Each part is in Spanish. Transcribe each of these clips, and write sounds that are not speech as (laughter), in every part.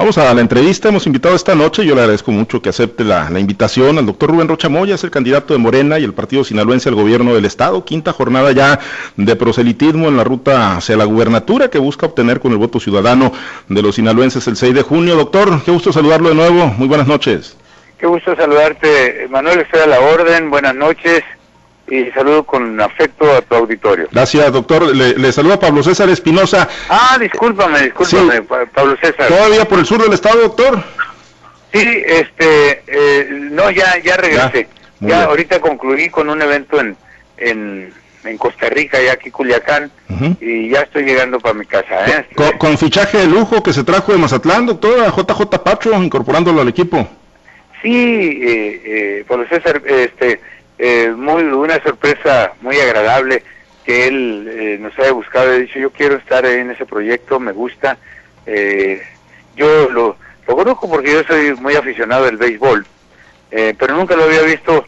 Vamos a la entrevista, hemos invitado esta noche, yo le agradezco mucho que acepte la, invitación al doctor Rubén Rocha Moya, es el candidato de Morena y el partido sinaloense al gobierno del estado, quinta jornada ya de proselitismo en la ruta hacia la gubernatura que busca obtener con el voto ciudadano de los sinaloenses el 6 de junio. Doctor, qué gusto saludarlo de nuevo, muy buenas noches. Qué gusto saludarte, Manuel, estoy a la orden, buenas noches y saludo con afecto a tu auditorio. Gracias, doctor. Le, saluda Pablo César Espinosa. Ah, discúlpame, discúlpame, Pablo César. ¿Todavía por el sur del estado, doctor? Sí, este, eh, no, ya, ya regresé. Ya, ahorita concluí con un evento en, en, en Costa Rica, ya aquí Culiacán, y ya estoy llegando para mi casa. ¿eh? ¿Con, fichaje de lujo que se trajo de Mazatlán, doctor, a JJ Pacho, incorporándolo al equipo. Sí, eh, eh, Pablo César, este eh, muy una sorpresa muy agradable que él eh, nos haya buscado. He dicho, yo quiero estar en ese proyecto, me gusta. Eh, yo lo, lo conozco porque yo soy muy aficionado del béisbol, pero nunca lo había visto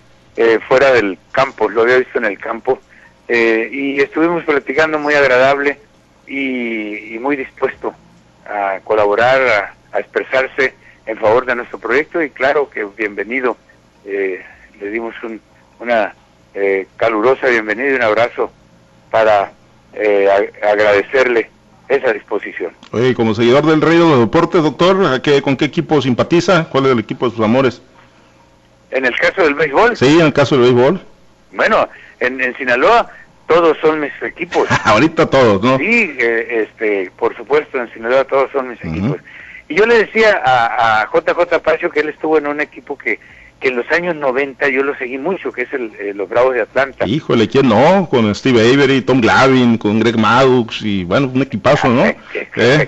fuera del campo, lo había visto en el campo. y estuvimos platicando muy agradable y, muy dispuesto a colaborar, a, expresarse en favor de nuestro proyecto y claro que bienvenido. le dimos un, una eh, calurosa bienvenida y un abrazo para eh, agradecerle esa disposición. Oye, como seguidor del Rey de los Deportes, doctor, ¿con qué equipo simpatiza? ¿Cuál es el equipo de sus amores? ¿En el caso del béisbol? Sí, en el caso del béisbol. Bueno, en, Sinaloa todos son mis equipos. (laughs) Ahorita todos, ¿no? Sí, eh, este, por supuesto, en Sinaloa todos son mis equipos. Y yo le decía a, a JJ Pacho que él estuvo en un equipo que que en los años 90 yo lo seguí mucho, que es el, eh, los Bravos de Atlanta. Híjole, ¿quién no? Con Steve Avery, Tom Glavin, con Greg Maddox y bueno, un equipazo, ¿no? ¿Eh?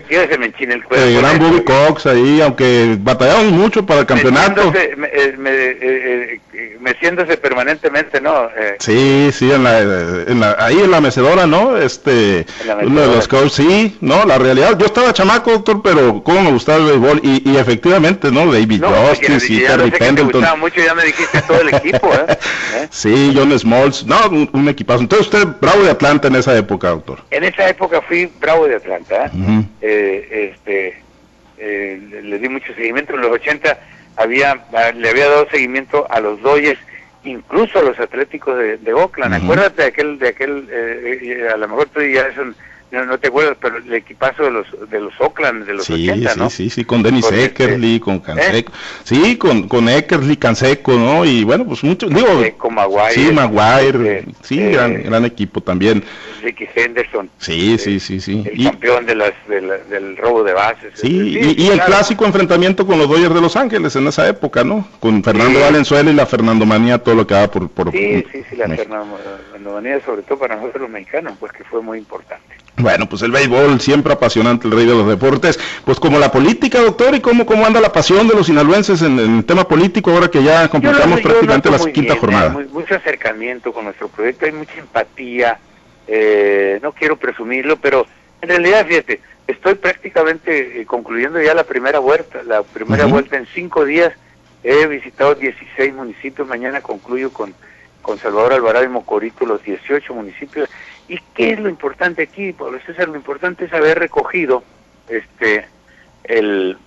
se me enchina el cuerpo. El gran Bobby Cox ahí, aunque batallamos mucho para el campeonato. Eh, meciéndose, permanentemente, ¿no? sí, sí, en la, ahí en la mecedora, ¿no? Este, uno de los coaches, sí, ¿no? La realidad, yo estaba chamaco, doctor, pero cómo me gustaba el béisbol y, y efectivamente, ¿no? David no, Justice y Terry Pendleton mucho, ya me dijiste todo el equipo, ¿eh? (laughs) ¿Eh? Sí, John Smalls, no, un, equipazo. Entonces usted, bravo de Atlanta en esa época, doctor. En esa época fui bravo de Atlanta, ¿eh? este, le di mucho seguimiento. En los 80 había, le había dado seguimiento a los Dodgers, incluso a los Atléticos de, Oakland. Acuérdate de aquel, de aquel a lo mejor tú ya es un no, no te acuerdas, pero el equipazo de los de los Oakland de los sí, 80, sí, ¿no? Sí, sí, con Dennis con este, con Canseco. ¿eh? Sí, con, con Eckerly, Canseco, ¿no? Y bueno, pues mucho, digo... Canseco, Maguire. Sí, Maguire, este, sí, eh, gran, gran equipo también. Ricky Henderson. Sí, sí, sí, sí. El campeón de las, del robo de bases. Sí, y, el clásico enfrentamiento con los Dodgers de Los Ángeles en esa época, ¿no? Con Fernando Valenzuela y la Fernando Manía, todo lo que va por... por sí, sí, sí, la Fernando Manía, sobre todo para nosotros los mexicanos, pues que fue muy importante. Bueno, pues el béisbol, siempre apasionante, el rey de los deportes, pues como la política, doctor, y cómo, cómo anda la pasión de los sinaloenses en, el tema político, ahora que ya completamos prácticamente la quinta jornada. mucho acercamiento con nuestro proyecto, hay mucha empatía, eh, no quiero presumirlo, pero en realidad, fíjate, estoy prácticamente eh, concluyendo ya la primera vuelta, la primera vuelta en cinco días, he visitado 16 municipios, mañana concluyo con, con Salvador Alvarado y Mocorito los 18 municipios, ¿Y qué es lo importante aquí, Pablo César? Lo importante es haber recogido este el,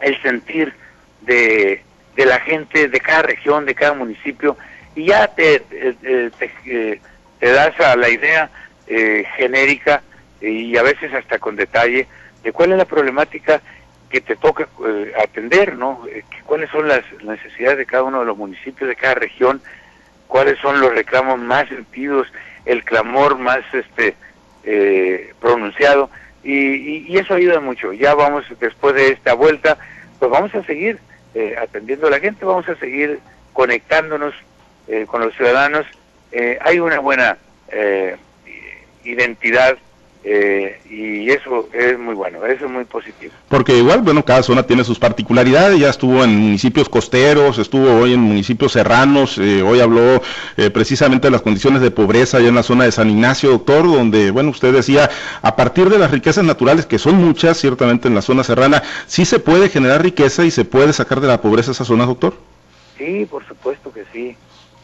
el sentir de, de la gente de cada región, de cada municipio, y ya te, te, eh, das a la idea eh, genérica y a veces hasta con detalle de cuál es la problemática que te toca eh, atender, ¿no? cuáles son las necesidades de cada uno de los municipios, de cada región, cuáles son los reclamos más sentidos el clamor más este eh, pronunciado y, eso ayuda mucho. Ya vamos, después de esta vuelta, pues vamos a seguir eh, atendiendo a la gente, vamos a seguir conectándonos eh, con los ciudadanos. hay una buena identidad eh, y eso es muy bueno, eso es muy positivo. Porque igual, bueno, cada zona tiene sus particularidades, ya estuvo en municipios costeros, estuvo hoy en municipios serranos, eh, hoy habló eh, precisamente de las condiciones de pobreza allá en la zona de San Ignacio, doctor, donde, bueno, usted decía, a partir de las riquezas naturales, que son muchas, ciertamente en la zona serrana, ¿sí se puede generar riqueza y se puede sacar de la pobreza esa zona, doctor? Sí, por supuesto que sí,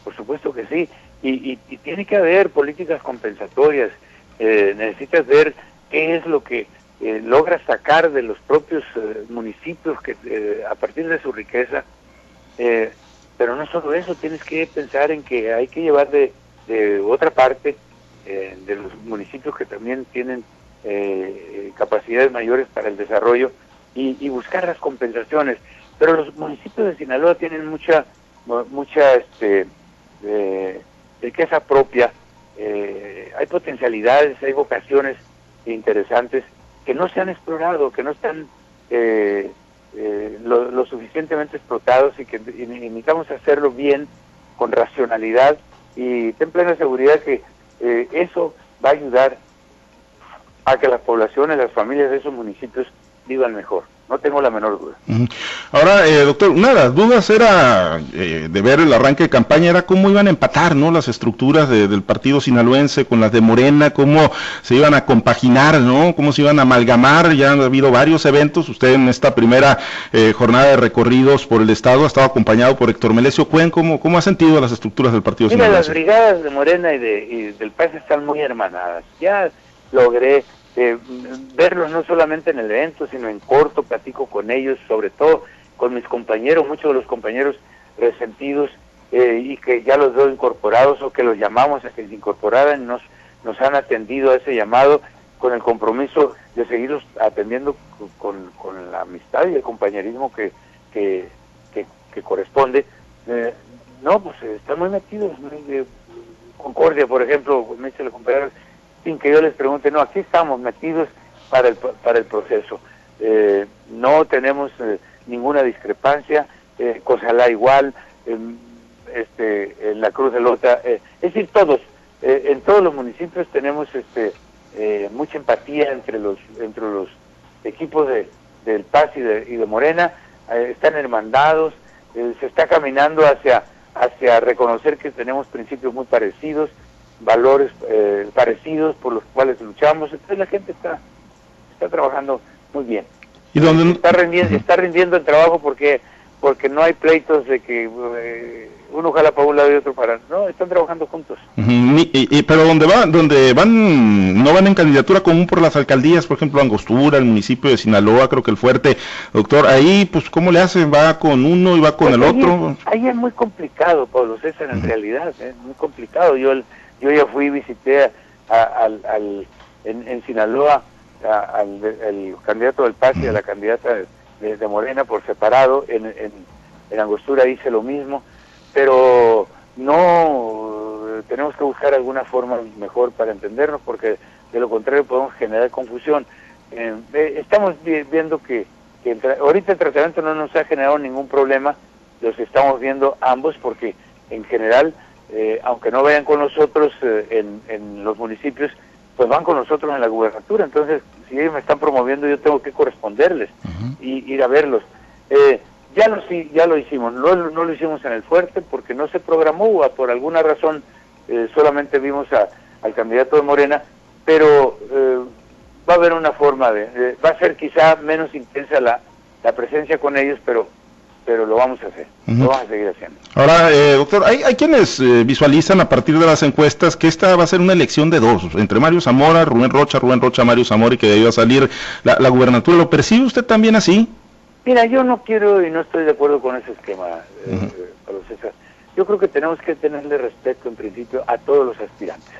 por supuesto que sí, y, y tiene que haber políticas compensatorias, eh, necesitas ver qué es lo que logra sacar de los propios municipios que a partir de su riqueza pero no solo eso, tienes que pensar en que hay que llevar de, de otra parte, eh, de los municipios que también tienen eh, capacidades mayores para el desarrollo y, buscar las compensaciones. Pero los municipios de Sinaloa tienen mucha, mucha este, eh, riqueza propia, hay potencialidades, hay vocaciones interesantes que no se han explorado, que no están eh, lo, suficientemente explotados y que necesitamos hacerlo bien, con racionalidad y ten plena seguridad que eh, eso va a ayudar a que las poblaciones, las familias de esos municipios vivan mejor no tengo la menor duda. Ahora, eh, doctor, una de las dudas era, eh, de ver el arranque de campaña, era cómo iban a empatar ¿no? las estructuras del partido sinaloense con las de Morena, cómo se iban a compaginar, ¿no? cómo se iban a amalgamar, ya han habido varios eventos, usted en esta primera eh, jornada de recorridos por el Estado ha estado acompañado por Héctor Melesio Cuen, ¿cómo, cómo ha sentido las estructuras del partido Mira, sinaloense? las brigadas de Morena y, de, y del PAS están muy hermanadas, ya logré eh, verlos no solamente en el evento, sino en corto, platico con ellos, sobre todo con mis compañeros, muchos de los compañeros resentidos eh, y que ya los veo incorporados o que los llamamos a que se incorporaran, nos, nos han atendido a ese llamado con el compromiso de seguirlos atendiendo con, con la amistad y el compañerismo que, que, que, corresponde. Eh, no, pues están muy metidos. Concordia, por ejemplo, me dice el compañero, sin que yo les pregunte, no, aquí estamos metidos para el, para el proceso. Eh, no tenemos eh, ninguna discrepancia, eh, la igual, este, en la Cruz de Lota, eh, es decir, todos, en todos los municipios tenemos este, mucha empatía entre los, entre los equipos de, del Paz y de, y de Morena, están hermandados, se está caminando hacia, hacia reconocer que tenemos principios muy parecidos, valores eh, parecidos por los cuales luchamos. Entonces la gente está, está trabajando muy bien. ¿Y dónde... está, rindiendo, está rindiendo el trabajo porque porque no hay pleitos de que eh, uno jala para un lado y otro para no están trabajando juntos. Y, pero donde va donde van no van en candidatura común por las alcaldías por ejemplo Angostura el municipio de Sinaloa creo que el fuerte. Doctor ahí pues cómo le hacen va con uno y va con pues el otro ahí es muy complicado Pablo César en realidad es muy complicado. Yo el, yo ya fui y visité al, en, Sinaloa al, candidato del PAS y a la candidata de, Morena por separado, en, en, Angostura hice lo mismo, pero no tenemos que buscar alguna forma mejor para entendernos porque de lo contrario podemos generar confusión. Eh, estamos viendo que, ahorita el tratamiento no nos ha generado ningún problema, los estamos viendo ambos porque en general eh, aunque no vayan con nosotros eh, en, los municipios, pues van con nosotros en la gubernatura. Entonces, si ellos me están promoviendo, yo tengo que corresponderles y ir a verlos. Eh, ya, lo, ya lo hicimos, no, no, lo hicimos en el fuerte porque no se programó, por alguna razón solamente vimos al candidato de Morena, pero va a haber una forma de, va a ser quizá menos intensa la, la presencia con ellos, pero pero lo vamos a hacer, lo vamos a seguir haciendo. Ahora, eh, doctor, hay, hay quienes eh, visualizan a partir de las encuestas que esta va a ser una elección de dos, entre Mario Zamora, Rubén Rocha, Rubén Rocha, Mario Zamora y que debió salir la, la gubernatura. ¿Lo percibe usted también así? Mira, yo no quiero y no estoy de acuerdo con ese esquema, eh, César. Yo creo que tenemos que tenerle respeto en principio a todos los aspirantes.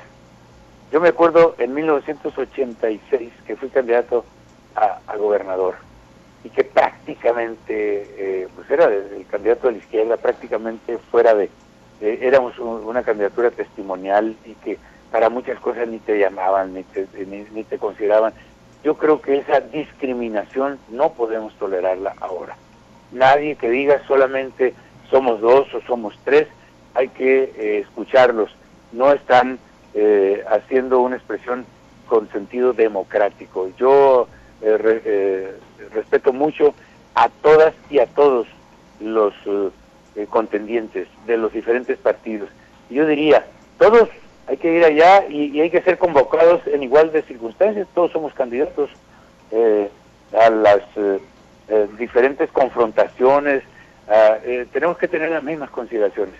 Yo me acuerdo en 1986 que fui candidato a, a gobernador y que prácticamente, eh, pues era el candidato de la izquierda, prácticamente fuera de, éramos una candidatura testimonial y que para muchas cosas ni te llamaban, ni te, ni, te consideraban. Yo creo que esa discriminación no podemos tolerarla ahora. Nadie que diga solamente somos dos o somos tres, hay que eh, escucharlos. No están eh, haciendo una expresión con sentido democrático. Yo eh, respeto mucho a todas y a todos los eh, contendientes de los diferentes partidos. Yo diría, todos hay que ir allá y, hay que ser convocados en igual de circunstancias, todos somos candidatos eh, a las eh, diferentes confrontaciones, tenemos que tener las mismas consideraciones.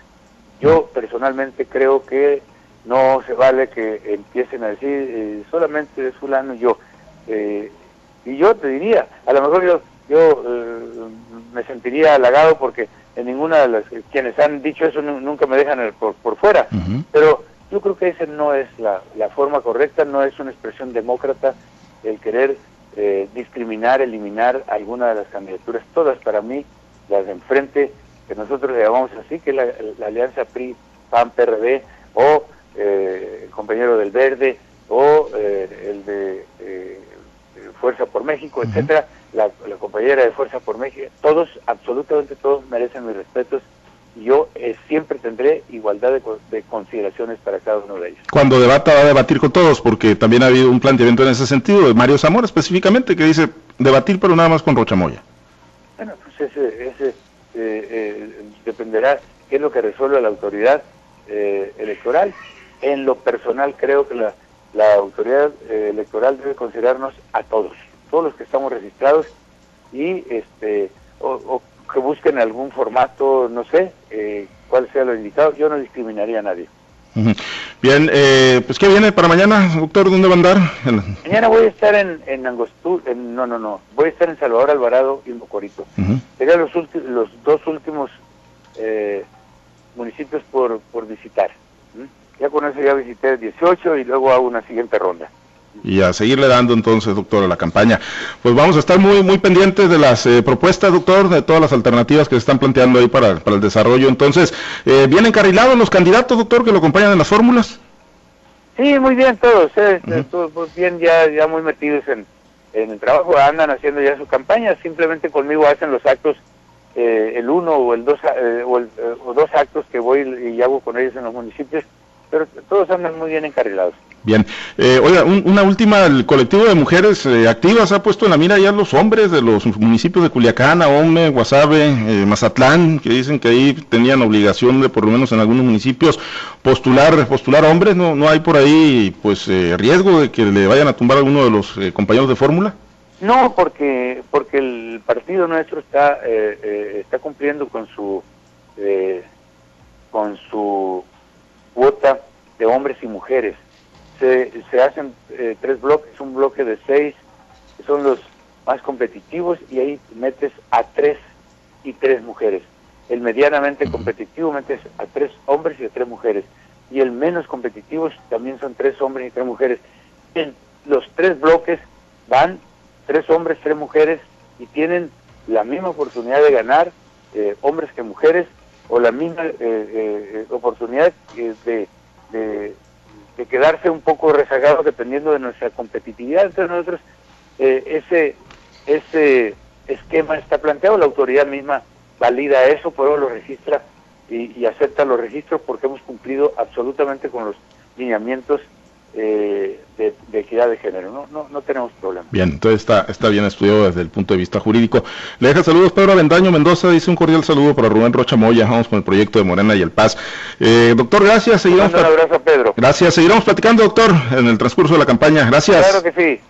Yo personalmente creo que no se vale que empiecen a decir solamente es fulano yo Y yo te diría, a lo mejor yo, yo eh, me sentiría halagado porque en ninguna de las quienes han dicho eso nunca me dejan por, por fuera, pero yo creo que esa no es la, la forma correcta, no es una expresión demócrata el querer eh, discriminar, eliminar alguna de las candidaturas, todas para mí, las de enfrente, que nosotros le llamamos así, que es la, alianza PRI, PAN, PRD, o eh, el compañero del Verde, o eh, el de Fuerza por México, etcétera, la, la, compañera de Fuerza por México, todos, absolutamente todos merecen mis respetos yo eh, siempre tendré igualdad de, consideraciones para cada uno de ellos. Cuando debata va a debatir con todos, porque también ha habido un planteamiento en ese sentido, de Mario Zamora específicamente, que dice debatir pero nada más con Rochamoya. Bueno, pues ese, ese eh, eh, dependerá qué es lo que resuelve la autoridad electoral. En lo personal creo que la, la autoridad electoral debe considerarnos a todos, todos los que estamos registrados y este o que busquen algún formato, no sé, eh, cuál sea lo indicado. Yo no discriminaría a nadie. Bien, eh, pues ¿qué viene para mañana, doctor? ¿Dónde va a andar? Mañana voy a estar en, en Angostur, no, no, no, voy a estar en Salvador Alvarado y Mocorito. Serían los, los dos últimos eh, municipios por, por visitar. Ya con eso ya visité 18 y luego hago una siguiente ronda y a seguirle dando entonces, doctor, a la campaña. Pues vamos a estar muy muy pendientes de las eh, propuestas, doctor, de todas las alternativas que se están planteando ahí para, para el desarrollo. Entonces, eh, ¿bien encarrilados los candidatos, doctor, que lo acompañan en las fórmulas? Sí, muy bien todos, eh, todos bien ya, ya muy metidos en, en el trabajo, andan haciendo ya su campaña, simplemente conmigo hacen los actos, eh, el uno o el dos, o, el, o dos actos que voy y hago con ellos en los municipios, pero todos andan muy bien encarrilados. Bien. Eh, oiga, una última, el colectivo de mujeres eh, activas ha puesto en la mira ya los hombres de los municipios de Culiacán, Ahome, Guasave, eh, Mazatlán, que dicen que ahí tenían obligación de, por lo menos en algunos municipios, postular postular hombres. ¿No, no hay por ahí pues eh, riesgo de que le vayan a tumbar a alguno de los compañeros de fórmula? No, porque porque el partido nuestro está está cumpliendo con su con su cuota de hombres y mujeres se, hacen eh, tres bloques, un bloque de seis, que son los más competitivos, y ahí metes a tres y tres mujeres. El medianamente competitivo metes a tres hombres y a tres mujeres. Y el menos competitivo también son tres hombres y tres mujeres. En los tres bloques van tres hombres, tres mujeres, y tienen la misma oportunidad de ganar eh, hombres que mujeres, o la misma eh, oportunidad de, de de quedarse un poco rezagado dependiendo de nuestra competitividad. Entonces nosotros, eh, ese, ese esquema está planteado, la autoridad misma valida eso, pero lo registra y, y acepta los registros porque hemos cumplido absolutamente con los lineamientos eh, de, equidad de género. No, no, no tenemos problema. Bien, entonces está, está bien estudiado desde el punto de vista jurídico. Le deja saludos Pedro Avendaño Mendoza, dice un cordial saludo para Rubén Rocha Moya. Vamos con el proyecto de Morena y el Paz. Eh, doctor, gracias. Seguiremos un abrazo, Pedro. Gracias. Seguiremos platicando, doctor, en el transcurso de la campaña. Gracias. Claro que sí.